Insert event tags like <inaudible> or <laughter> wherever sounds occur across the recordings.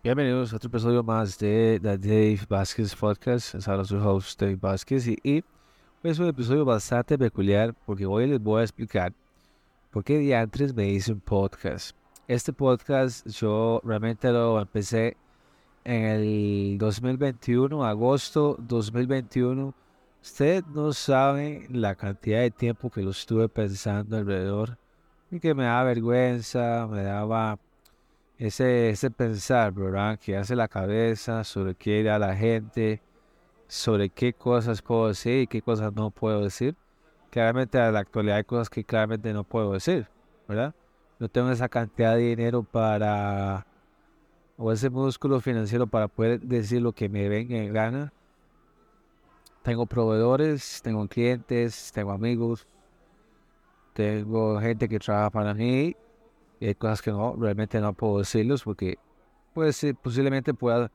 Bienvenidos a otro episodio más de The Dave Vázquez Podcast. Es ahora su host Dave Vázquez y, y es un episodio bastante peculiar porque hoy les voy a explicar por qué diantres me hice un podcast. Este podcast yo realmente lo empecé en el 2021, agosto 2021. Usted no sabe la cantidad de tiempo que lo estuve pensando alrededor y que me daba vergüenza, me daba ese, ese pensar, ¿verdad? Que hace la cabeza sobre qué irá la gente, sobre qué cosas puedo decir y qué cosas no puedo decir. Claramente en la actualidad hay cosas que claramente no puedo decir, ¿verdad? No tengo esa cantidad de dinero para, o ese músculo financiero para poder decir lo que me venga en gana. Tengo proveedores, tengo clientes, tengo amigos, tengo gente que trabaja para mí y hay cosas que no, realmente no puedo decirlos porque pues posiblemente pueda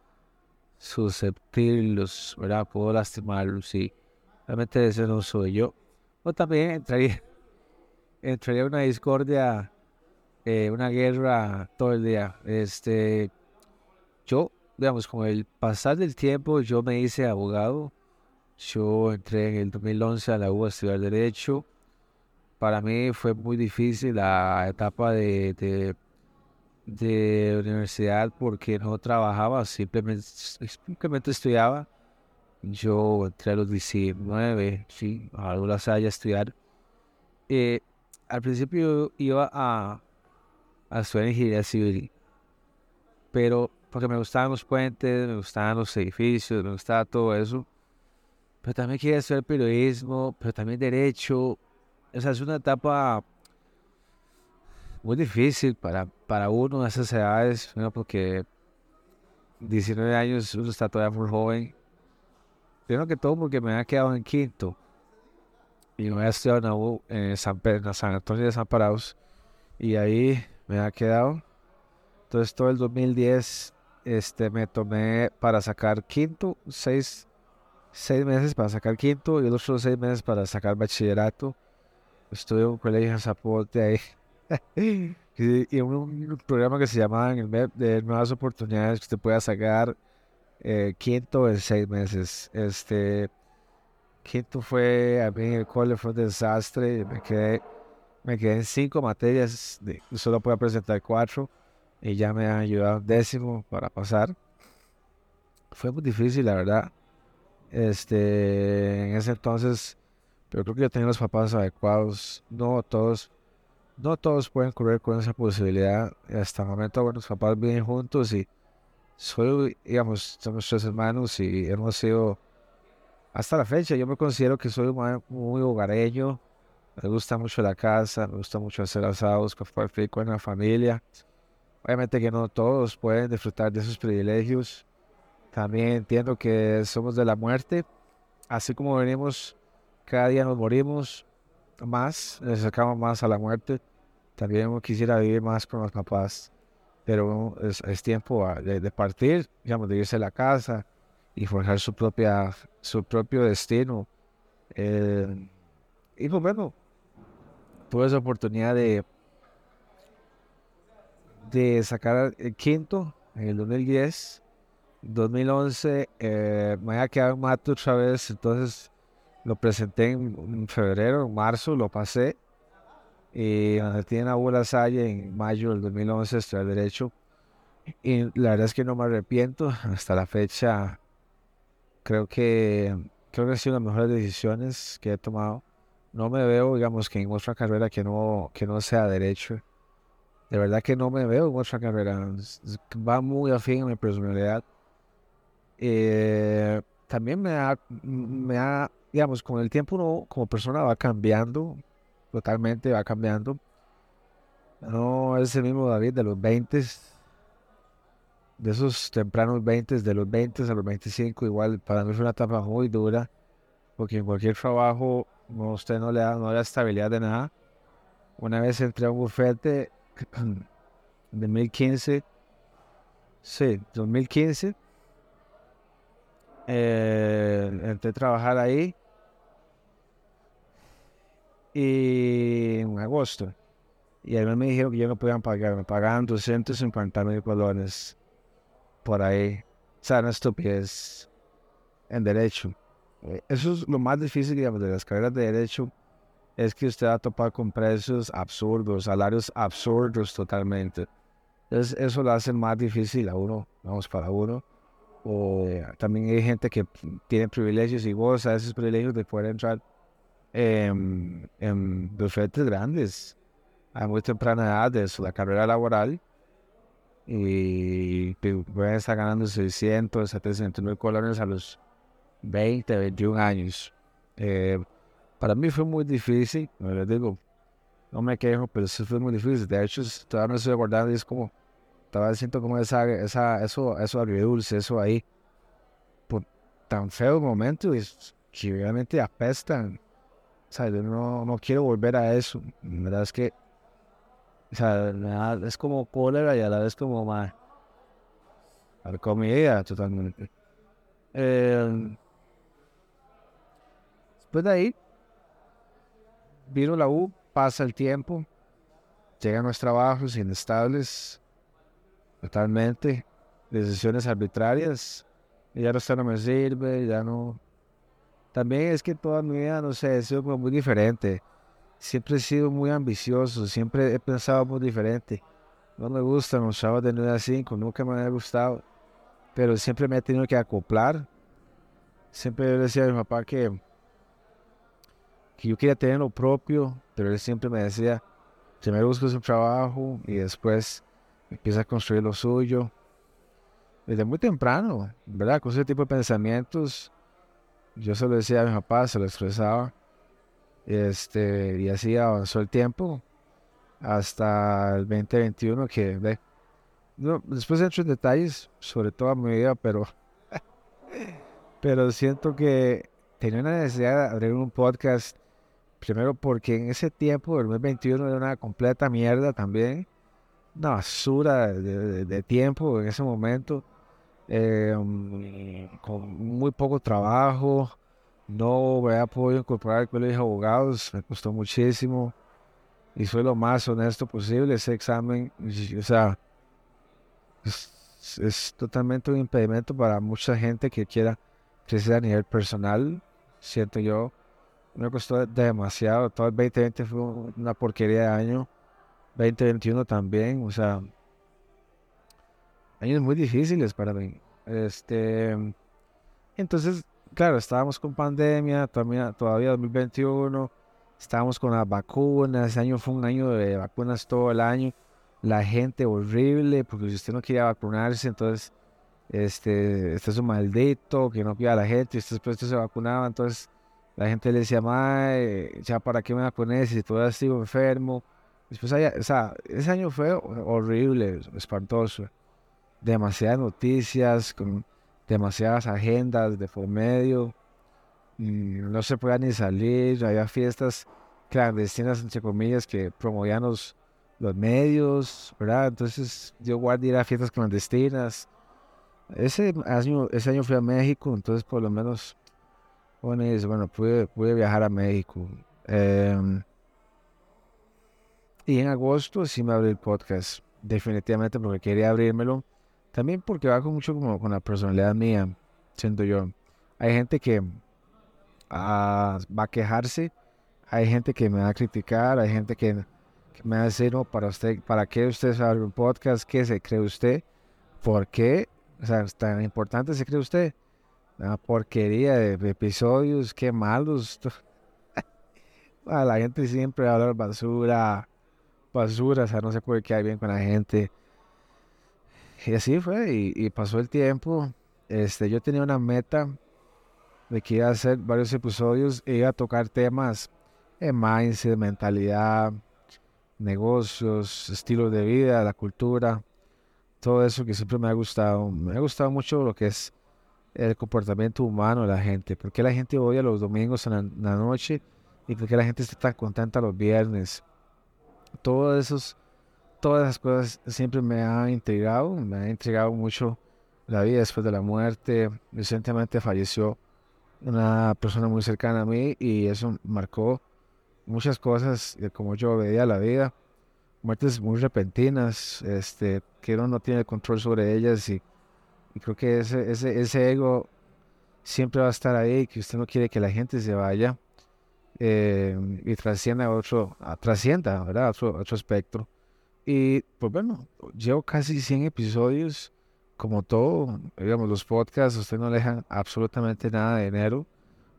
susceptirlos, ¿verdad? Puedo lastimarlos y realmente ese no soy yo. O también entraría, <laughs> entraría una discordia, eh, una guerra todo el día. Este, yo, digamos, con el pasar del tiempo, yo me hice abogado. Yo entré en el 2011 a la U a estudiar Derecho para mí fue muy difícil la etapa de, de, universidad porque no trabajaba, simplemente, simplemente estudiaba. Yo entré a los 19, sí, a la Salle a estudiar. Eh, al principio iba a, a estudiar ingeniería civil, pero porque me gustaban los puentes, me gustaban los edificios, me gustaba todo eso. Pero también quería estudiar periodismo, pero también derecho, esa es una etapa muy difícil para, para uno a esas edades, porque 19 años uno está todavía muy joven. Primero que todo porque me había quedado en quinto y me había estudiado en, San, Pedro, San Antonio de San Parados y ahí me había quedado. Entonces todo el 2010 este, me tomé para sacar quinto, seis, seis meses para sacar quinto y los otros seis meses para sacar bachillerato estuve en un colegio en Zapote ahí. <laughs> y, un, programa que se llamaba en el MEP de nuevas oportunidades que usted pueda sacar eh, quinto en seis meses. Este quinto fue a mí en el cole fue un desastre. Me quedé, me quedé en cinco materias, solo pude presentar cuatro y ya me han ayudado un décimo para pasar. Fue muy difícil, la verdad. Este, en ese entonces pero creo que tenía los papás adecuados. No todos, no todos pueden correr con esa posibilidad. Hasta el momento, bueno, los papás viven juntos y soy, digamos, somos tres hermanos y hemos sido, hasta la fecha, yo me considero que soy muy hogareño. Me gusta mucho la casa, me gusta mucho hacer asados, que con la familia. Obviamente que no todos pueden disfrutar de esos privilegios. También entiendo que somos de la muerte, así como venimos cada día nos morimos más, nos acercamos más a la muerte. También quisiera vivir más con los papás, pero es, tiempo de, partir, digamos, de irse a la casa y forjar su, propia, su propio destino. Eh, y pues bueno, tuve esa oportunidad de, de sacar el quinto en el 2010. 2011 eh, me había quedado en mato otra vez, entonces lo presenté en, febrero, marzo, lo pasé. Y tiene a la Salle en mayo del 2011 estudié Derecho. Y la verdad es que no me arrepiento. <laughs> Hasta la fecha creo que, creo que ha sido las mejores decisiones que he tomado. No me veo, digamos, que en otra carrera que no, que no sea Derecho. De verdad que no me veo en otra carrera. Va muy afín a mi personalidad. Eh, también me ha, me ha digamos, con el tiempo uno como persona va cambiando, totalmente va cambiando. No es el mismo David de los 20, de esos tempranos 20, de los 20 a los 25, igual para mí fue una etapa muy dura, porque en cualquier trabajo no, usted no le da, no le da estabilidad de nada. Una vez entré a un bufete <clears throat> de 2015, sí, 2015, eh, entré a trabajar ahí y en agosto. Y además me dijeron que ya no podían pagar, me pagaban 250 mil colones. por ahí. O sea, no estupidez en derecho. Eh, eso es lo más difícil, de las carreras de derecho, es que usted va a topar con precios absurdos, salarios absurdos totalmente. Eso lo hace más difícil a uno, vamos, para uno. O también hay gente que tiene privilegios y goza esos privilegios de poder entrar en, en bufetes grandes a muy temprana edad de la carrera laboral y pueden estar ganando 600, 700 mil colones a los 20, 21 años. Eh, para mí fue muy difícil, les digo, no me quejo, pero sí fue muy difícil. De hecho, todavía no estoy guardando y es como, todavía siento como esa, esa, eso, eso agridulce, eso ahí, por tan feo momento, y que realmente apestan. O sea, yo no, no quiero volver a eso. La verdad es que o sea, es como cólera y a la vez como más. Comida totalmente. Eh, después de ahí, vino la U, pasa el tiempo, llegan los trabajos inestables, totalmente, decisiones arbitrarias, ya no, está, no me sirve, ya no. También es que toda mi vida, no sé, ha sido muy diferente siempre he sido muy ambicioso, siempre he pensado muy diferente. No me gustan los sábados de 9 a 5, nunca me ha gustado, pero siempre me he tenido que acoplar. Siempre le decía a mi papá que, que yo quería tener lo propio, pero él siempre me decía, primero busco su trabajo y después empieza a construir lo suyo. Desde muy temprano, ¿verdad? Con ese tipo de pensamientos, yo se lo decía a mi papá, se lo expresaba. Este, y así avanzó el tiempo hasta el 2021 que ve. No, después entro en detalles sobre toda mi vida, pero, <laughs> pero siento que tenía una necesidad de abrir un podcast. Primero porque en ese tiempo, el 2021 era una completa mierda también. Una basura de, tiempo en ese momento. Mm, con muy poco trabajo no voy a poder incorporar el colegio de abogados, me costó muchísimo y soy lo más honesto posible. Ese examen, o sea, es, totalmente un impedimento para mucha gente que quiera crecer a nivel personal. Siento yo, me costó demasiado. Todo el 2020 fue una porquería de año. 2021 también, o sea, años muy difíciles para mí. Este, entonces claro, estábamos con pandemia, todavía, todavía 2021, estábamos con las vacunas, ese año fue un año de vacunas todo el año, la gente horrible, porque si usted no quería vacunarse, entonces, este, este es un maldito, que no cuida a la gente, y usted se vacunaba, entonces la gente le decía, ya para qué me vacuné si todavía sigo enfermo. Después, o sea, ese año fue horrible, espantoso. Demasiadas noticias, con demasiadas agendas de por medio, no se podía ni salir, había fiestas clandestinas, entre comillas, que promovían los, medios, ¿verdad? Entonces yo guardé ir a fiestas clandestinas. Ese año, ese año fui a México, entonces por lo menos, bueno, pude, pude viajar a México. Em, y en agosto sí me abrí el podcast, definitivamente porque quería abrírmelo también porque va mucho como con la personalidad mía, siento yo. Hay gente que ah, va a quejarse, hay gente que me va a criticar, hay gente que, me va a decir, no, para usted, ¿para qué usted sabe un podcast? ¿Qué se cree usted? ¿Por qué? O sea, tan importante se cree usted. Una porquería de, episodios, qué malos. <laughs> La gente siempre habla basura, basura, o sea, no se puede quedar bien con la gente. Y así fue, y, pasó el tiempo. Este, yo tenía una meta de que iba a hacer varios episodios e iba a tocar temas de mindset, mentalidad, negocios, estilo de vida, la cultura, todo eso que siempre me ha gustado. Me ha gustado mucho lo que es el comportamiento humano de la gente. ¿Por qué la gente odia los domingos en la, noche? ¿Y por qué la gente está tan contenta los viernes? Todos esos todas esas cosas siempre me han intrigado, me ha intrigado mucho la vida después de la muerte. Recientemente falleció una persona muy cercana a mí y eso marcó muchas cosas de cómo yo veía la vida. Muertes muy repentinas, este, que uno no tiene control sobre ellas y creo que ese, ese, ese ego siempre va a estar ahí, que usted no quiere que la gente se vaya eh, y trascienda a otro, a, trascienda, ¿verdad? Otro, otro espectro. Y pues bueno, llevo casi 100 episodios, como todo, digamos, los podcasts, usted no dejan absolutamente nada de dinero,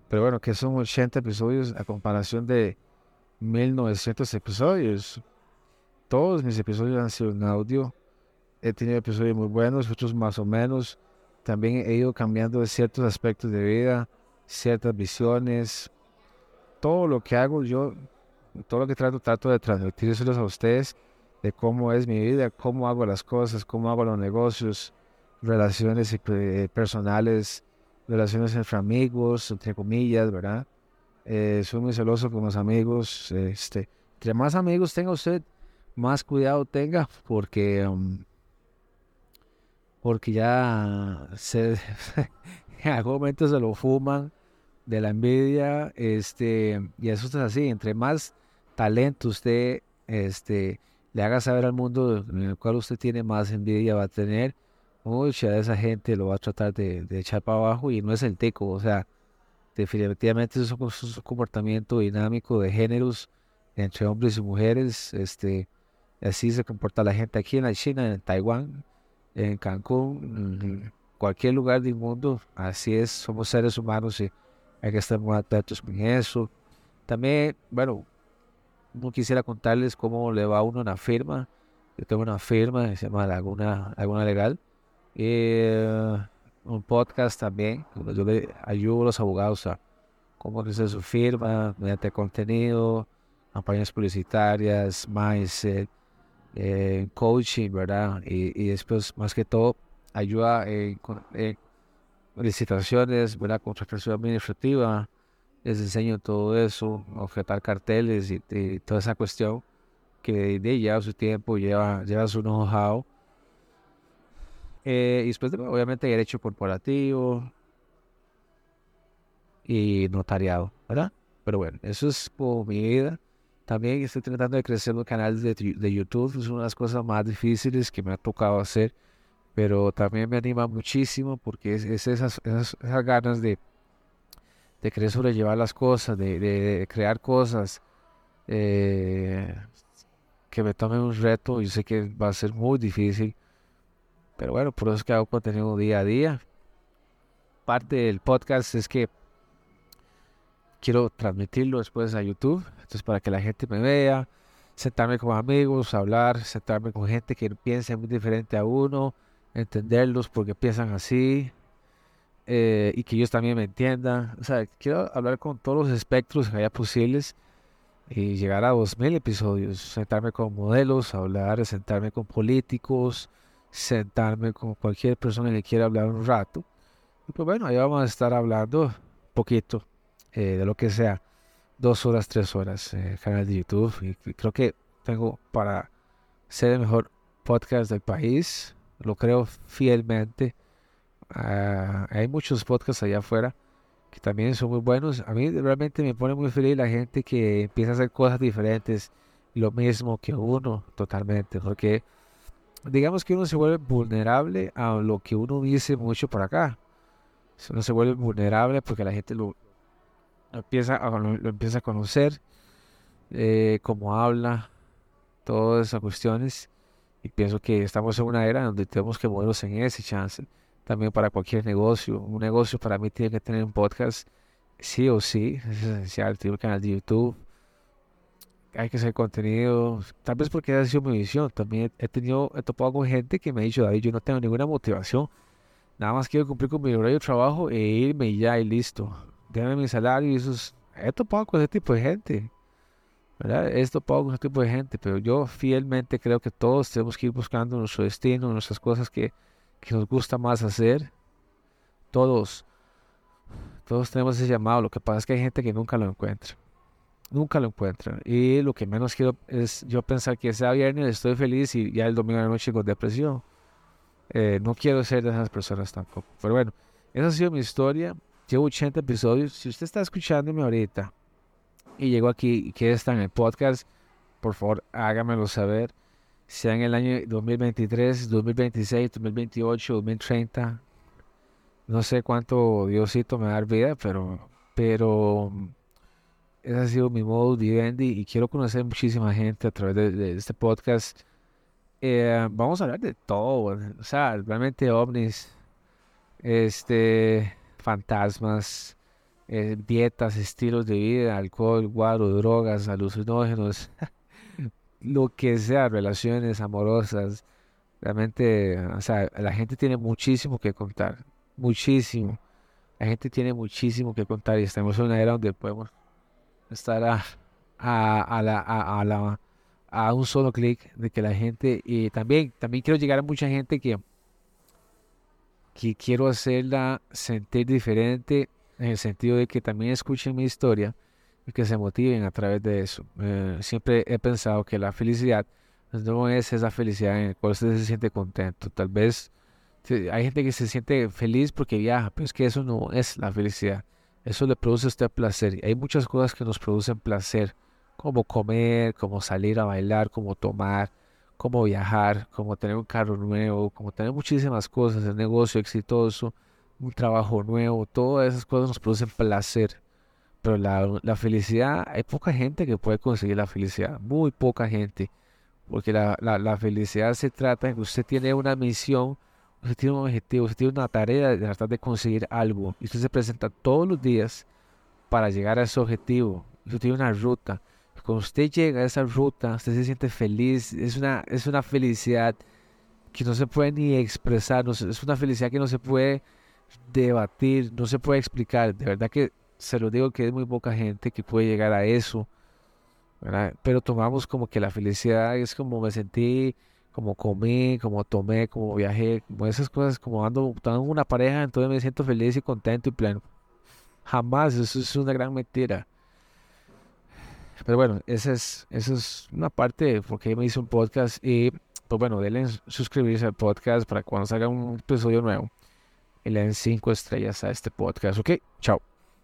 pero bueno, que son 80 episodios a comparación de 1900 episodios. Todos mis episodios han sido en audio. He tenido episodios muy buenos, otros más o menos. También he ido cambiando ciertos aspectos de vida, ciertas visiones. Todo lo que hago yo, todo lo que trato, trato de transmitírselos a ustedes de cómo es mi vida, cómo hago las cosas, cómo hago los negocios, relaciones eh, personales, relaciones entre amigos, entre comillas, ¿verdad? Eh, soy muy celoso con los amigos. Este, entre más amigos tenga usted, más cuidado tenga, porque um, porque ya se, <laughs> en algún momento se lo fuman de la envidia, este, y eso es así, entre más talento usted este, le haga saber al mundo en el cual usted tiene más envidia va a tener, mucha de esa gente lo va a tratar de, echar para abajo y no es el teco, o sea, definitivamente es un, comportamiento dinámico de géneros entre hombres y mujeres, este, así se comporta la gente aquí en la China, en Taiwán, en Cancún, cualquier lugar del mundo, así es, somos seres humanos y hay que estar muy atentos con eso. También, bueno, no quisiera contarles cómo le va a uno una firma. Yo tengo una firma que se llama Laguna, Laguna Legal. Eh, un podcast también, yo le ayudo a los abogados a cómo hacer su firma, mediante contenido, campañas publicitarias, mindset, eh, coaching, ¿verdad? Y, después, más que todo, ayuda en, licitaciones, ¿verdad? Contratación administrativa, les enseño todo eso, objetar carteles y, toda esa cuestión que de, lleva su tiempo, lleva, lleva su know-how. Eh, y después, obviamente, derecho corporativo y notariado, ¿verdad? Pero bueno, eso es por mi vida. También estoy tratando de crecer los canales de, de YouTube, es una de las cosas más difíciles que me ha tocado hacer, pero también me anima muchísimo porque es, esas, esas, ganas de, de querer sobrellevar las cosas, de, crear cosas, eh, que me tome un reto. y sé que va a ser muy difícil, pero bueno, por eso es que hago contenido día a día. Parte del podcast es que quiero transmitirlo después a YouTube, entonces para que la gente me vea, sentarme con amigos, hablar, sentarme con gente que piense muy diferente a uno, entenderlos porque piensan así eh, y que ellos también me entiendan. O sea, quiero hablar con todos los espectros que haya posibles y llegar a 2000 episodios, sentarme con modelos, hablar, sentarme con políticos, sentarme con cualquier persona que quiera hablar un rato. Y pues bueno, ahí vamos a estar hablando poquito eh, de lo que sea, dos horas, tres horas, eh, canal de YouTube. Y creo que tengo para ser el mejor podcast del país, lo creo fielmente. Ah, hay muchos podcasts allá afuera que también son muy buenos. A mí realmente me pone muy feliz la gente que empieza a hacer cosas diferentes, lo mismo que uno, totalmente, porque digamos que uno se vuelve vulnerable a lo que uno dice mucho por acá. Uno se vuelve vulnerable porque la gente lo, empieza a, lo, empieza a conocer, eh, cómo habla, todas esas cuestiones. Y pienso que estamos en una era donde tenemos que movernos en ese chance. También para cualquier negocio. Un negocio para mí tiene que tener un podcast, sí o sí. Es esencial. Tengo un canal de YouTube. Hay que hacer contenido. Tal vez porque ha sido mi visión. También he tenido, he topado con gente que me ha dicho, David, yo no tengo ninguna motivación. Nada más quiero cumplir con mi horario de trabajo e irme y ya y listo déjame mi salario y eso es, he topado con ese tipo de gente. ¿Verdad? Topado con ese tipo de gente, pero yo fielmente creo que todos tenemos que ir buscando nuestro destino, nuestras cosas que, que nos gusta más hacer. Todos, todos tenemos ese llamado. Lo que pasa es que hay gente que nunca lo encuentra. Nunca lo encuentra. Y lo que menos quiero es yo pensar que sea viernes estoy feliz y ya el domingo de la noche con depresión. Eh, no quiero ser de esas personas tampoco. Pero bueno, esa ha sido mi historia. Llevo 80 episodios. Si usted está escuchándome ahorita y llegó aquí y quiere estar en el podcast, por favor hágamelo saber. Sea en el año 2023, 2026, 2028, 2030, No sé cuánto Diosito me va a dar vida, pero, pero ese ha sido mi modo vivendi y quiero conocer muchísima gente a través de, este podcast. Eh, vamos a hablar de todo, o sea, realmente ovnis, este, fantasmas, eh, dietas, estilos de vida, alcohol, guaro, drogas, alucinógenos, <laughs> lo que sea, relaciones amorosas. Realmente, o sea, la gente tiene muchísimo que contar, muchísimo. La gente tiene muchísimo que contar y estamos en una era donde podemos estar a, a, la, a, la, a un solo clic de que la gente, y también, también quiero llegar a mucha gente que, que quiero hacerla sentir diferente en el sentido de que también escuchen mi historia y que se motiven a través de eso. Eh, siempre he pensado que la felicidad no es esa felicidad en la cual usted se siente contento. Tal vez hay gente que se siente feliz porque viaja, pero es que eso no es la felicidad. Eso le produce a usted placer. Hay muchas cosas que nos producen placer, como comer, como salir a bailar, como tomar, como viajar, como tener un carro nuevo, como tener muchísimas cosas, el negocio exitoso, un trabajo nuevo, todas esas cosas nos producen placer. Pero la, la felicidad, hay poca gente que puede conseguir la felicidad, muy poca gente. Porque la, la, felicidad se trata de que usted tiene una misión, usted tiene un objetivo, usted tiene una tarea de tratar de conseguir algo. Y usted se presenta todos los días para llegar a ese objetivo. Usted tiene una ruta. Cuando usted llega a esa ruta, usted se siente feliz. Es una, es una felicidad que no se puede ni expresar. es una felicidad que no se puede debatir, no se puede explicar. De verdad que se lo digo que es muy poca gente que puede llegar a eso. Pero tomamos como que la felicidad es como me sentí, como comí, como tomé, como viajé, como esas cosas, como ando, tengo una pareja, entonces me siento feliz y contento y pleno. Jamás, eso es una gran mentira. Pero bueno, esa es, esa es una parte porque me hice un podcast y pues bueno, denle suscribirse al podcast para cuando salga un episodio nuevo y le den cinco estrellas a este podcast. Ok, chao.